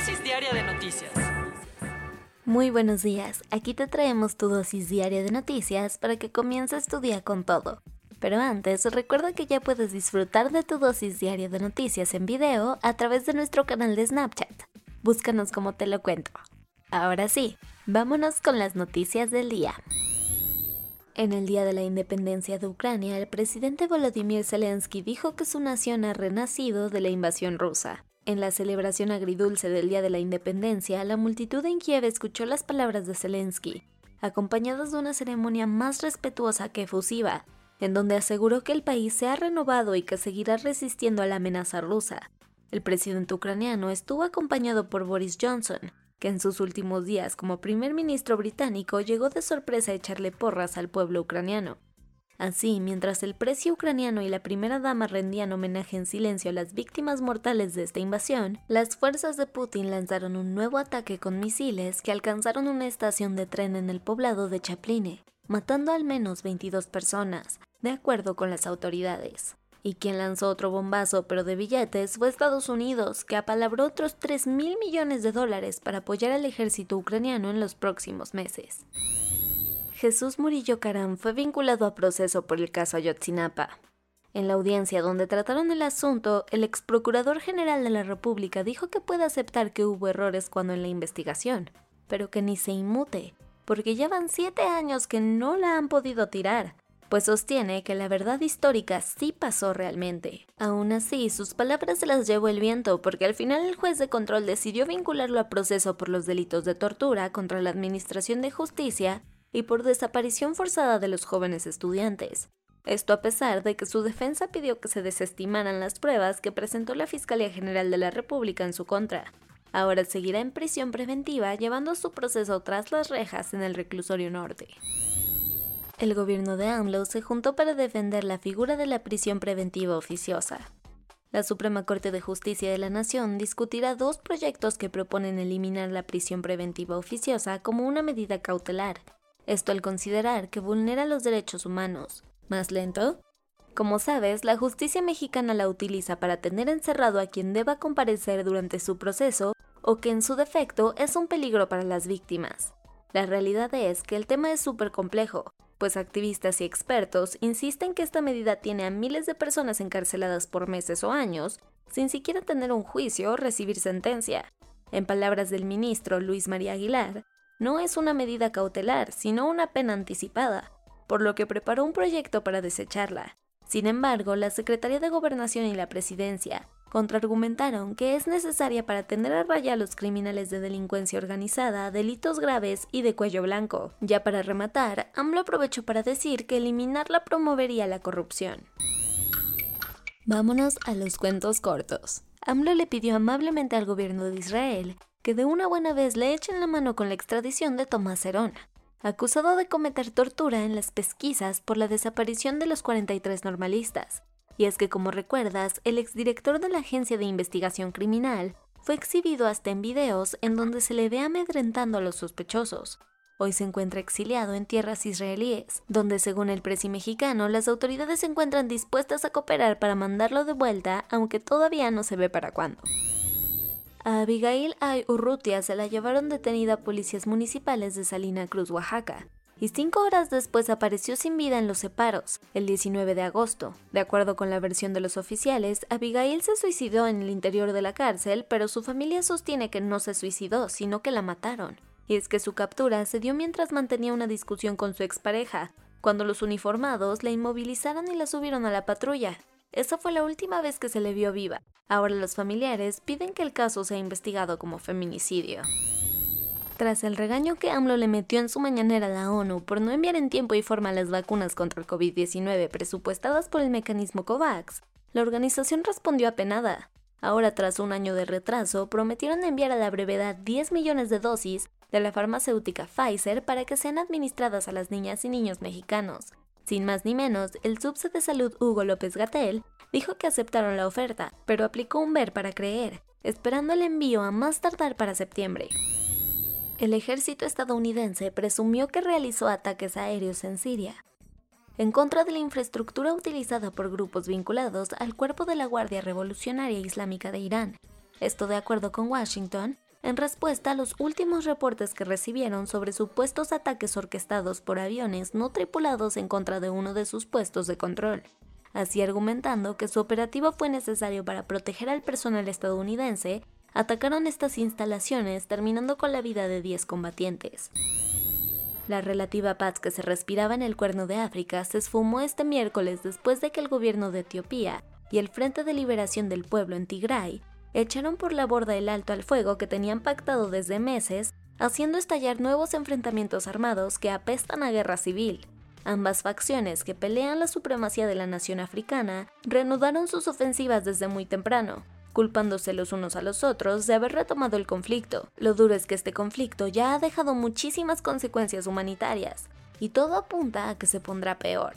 Dosis diaria de noticias. Muy buenos días, aquí te traemos tu dosis diaria de noticias para que comiences tu día con todo. Pero antes, recuerda que ya puedes disfrutar de tu dosis diaria de noticias en video a través de nuestro canal de Snapchat. Búscanos como te lo cuento. Ahora sí, vámonos con las noticias del día. En el Día de la Independencia de Ucrania, el presidente Volodymyr Zelensky dijo que su nación ha renacido de la invasión rusa. En la celebración agridulce del Día de la Independencia, la multitud en Kiev escuchó las palabras de Zelensky, acompañadas de una ceremonia más respetuosa que efusiva, en donde aseguró que el país se ha renovado y que seguirá resistiendo a la amenaza rusa. El presidente ucraniano estuvo acompañado por Boris Johnson, que en sus últimos días como primer ministro británico llegó de sorpresa a echarle porras al pueblo ucraniano. Así, mientras el precio ucraniano y la primera dama rendían homenaje en silencio a las víctimas mortales de esta invasión, las fuerzas de Putin lanzaron un nuevo ataque con misiles que alcanzaron una estación de tren en el poblado de Chapline, matando al menos 22 personas, de acuerdo con las autoridades. Y quien lanzó otro bombazo, pero de billetes, fue Estados Unidos, que apalabró otros 3 mil millones de dólares para apoyar al ejército ucraniano en los próximos meses. Jesús Murillo Caram fue vinculado a proceso por el caso Ayotzinapa. En la audiencia donde trataron el asunto, el ex procurador general de la República dijo que puede aceptar que hubo errores cuando en la investigación, pero que ni se inmute, porque ya van siete años que no la han podido tirar, pues sostiene que la verdad histórica sí pasó realmente. Aún así, sus palabras se las llevó el viento porque al final el juez de control decidió vincularlo a proceso por los delitos de tortura contra la Administración de Justicia y por desaparición forzada de los jóvenes estudiantes. Esto a pesar de que su defensa pidió que se desestimaran las pruebas que presentó la Fiscalía General de la República en su contra. Ahora seguirá en prisión preventiva llevando su proceso tras las rejas en el reclusorio norte. El gobierno de AMLO se juntó para defender la figura de la prisión preventiva oficiosa. La Suprema Corte de Justicia de la Nación discutirá dos proyectos que proponen eliminar la prisión preventiva oficiosa como una medida cautelar esto al considerar que vulnera los derechos humanos. ¿Más lento? Como sabes, la justicia mexicana la utiliza para tener encerrado a quien deba comparecer durante su proceso o que en su defecto es un peligro para las víctimas. La realidad es que el tema es súper complejo, pues activistas y expertos insisten que esta medida tiene a miles de personas encarceladas por meses o años sin siquiera tener un juicio o recibir sentencia. En palabras del ministro Luis María Aguilar, no es una medida cautelar, sino una pena anticipada, por lo que preparó un proyecto para desecharla. Sin embargo, la Secretaría de Gobernación y la Presidencia contraargumentaron que es necesaria para tener a raya a los criminales de delincuencia organizada, delitos graves y de cuello blanco. Ya para rematar, AMLO aprovechó para decir que eliminarla promovería la corrupción. Vámonos a los cuentos cortos. AMLO le pidió amablemente al gobierno de Israel que de una buena vez le echen la mano con la extradición de Tomás Herón, acusado de cometer tortura en las pesquisas por la desaparición de los 43 normalistas. Y es que, como recuerdas, el exdirector de la Agencia de Investigación Criminal fue exhibido hasta en videos en donde se le ve amedrentando a los sospechosos. Hoy se encuentra exiliado en tierras israelíes, donde según el presi mexicano las autoridades se encuentran dispuestas a cooperar para mandarlo de vuelta, aunque todavía no se ve para cuándo. A Abigail Ay Urrutia se la llevaron detenida policías municipales de Salina Cruz, Oaxaca, y cinco horas después apareció sin vida en los separos, el 19 de agosto. De acuerdo con la versión de los oficiales, Abigail se suicidó en el interior de la cárcel, pero su familia sostiene que no se suicidó, sino que la mataron y es que su captura se dio mientras mantenía una discusión con su expareja, cuando los uniformados la inmovilizaron y la subieron a la patrulla. Esa fue la última vez que se le vio viva. Ahora los familiares piden que el caso sea investigado como feminicidio. Tras el regaño que AMLO le metió en su mañanera a la ONU por no enviar en tiempo y forma las vacunas contra el COVID-19 presupuestadas por el mecanismo COVAX, la organización respondió apenada. Ahora, tras un año de retraso, prometieron enviar a la brevedad 10 millones de dosis de la farmacéutica Pfizer para que sean administradas a las niñas y niños mexicanos. Sin más ni menos, el subse de salud Hugo López Gatel dijo que aceptaron la oferta, pero aplicó un ver para creer, esperando el envío a más tardar para septiembre. El ejército estadounidense presumió que realizó ataques aéreos en Siria, en contra de la infraestructura utilizada por grupos vinculados al cuerpo de la Guardia Revolucionaria Islámica de Irán. Esto de acuerdo con Washington, en respuesta a los últimos reportes que recibieron sobre supuestos ataques orquestados por aviones no tripulados en contra de uno de sus puestos de control, así argumentando que su operativo fue necesario para proteger al personal estadounidense, atacaron estas instalaciones terminando con la vida de 10 combatientes. La relativa paz que se respiraba en el cuerno de África se esfumó este miércoles después de que el gobierno de Etiopía y el Frente de Liberación del Pueblo en Tigray echaron por la borda el alto al fuego que tenían pactado desde meses, haciendo estallar nuevos enfrentamientos armados que apestan a guerra civil. Ambas facciones que pelean la supremacía de la nación africana reanudaron sus ofensivas desde muy temprano, culpándose los unos a los otros de haber retomado el conflicto. Lo duro es que este conflicto ya ha dejado muchísimas consecuencias humanitarias, y todo apunta a que se pondrá peor.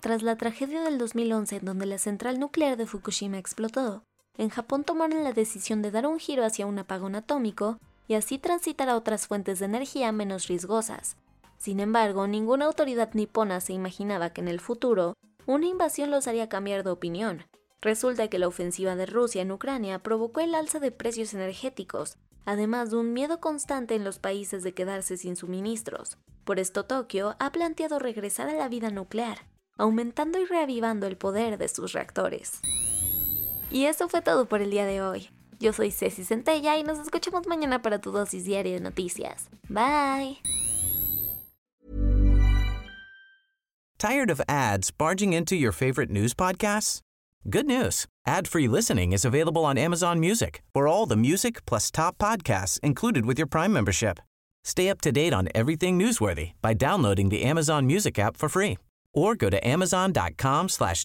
Tras la tragedia del 2011 en donde la central nuclear de Fukushima explotó, en Japón tomaron la decisión de dar un giro hacia un apagón atómico y así transitar a otras fuentes de energía menos riesgosas. Sin embargo, ninguna autoridad nipona se imaginaba que en el futuro una invasión los haría cambiar de opinión. Resulta que la ofensiva de Rusia en Ucrania provocó el alza de precios energéticos, además de un miedo constante en los países de quedarse sin suministros. Por esto Tokio ha planteado regresar a la vida nuclear, aumentando y reavivando el poder de sus reactores. Y eso fue todo por el día de hoy. Yo soy Ceci Centella y nos escuchamos mañana para tu dosis diaria de noticias. Bye. Tired of ads barging into your favorite news podcasts? Good news. Ad-free listening is available on Amazon Music. For all the music plus top podcasts included with your Prime membership. Stay up to date on everything newsworthy by downloading the Amazon Music app for free or go to amazon.com slash.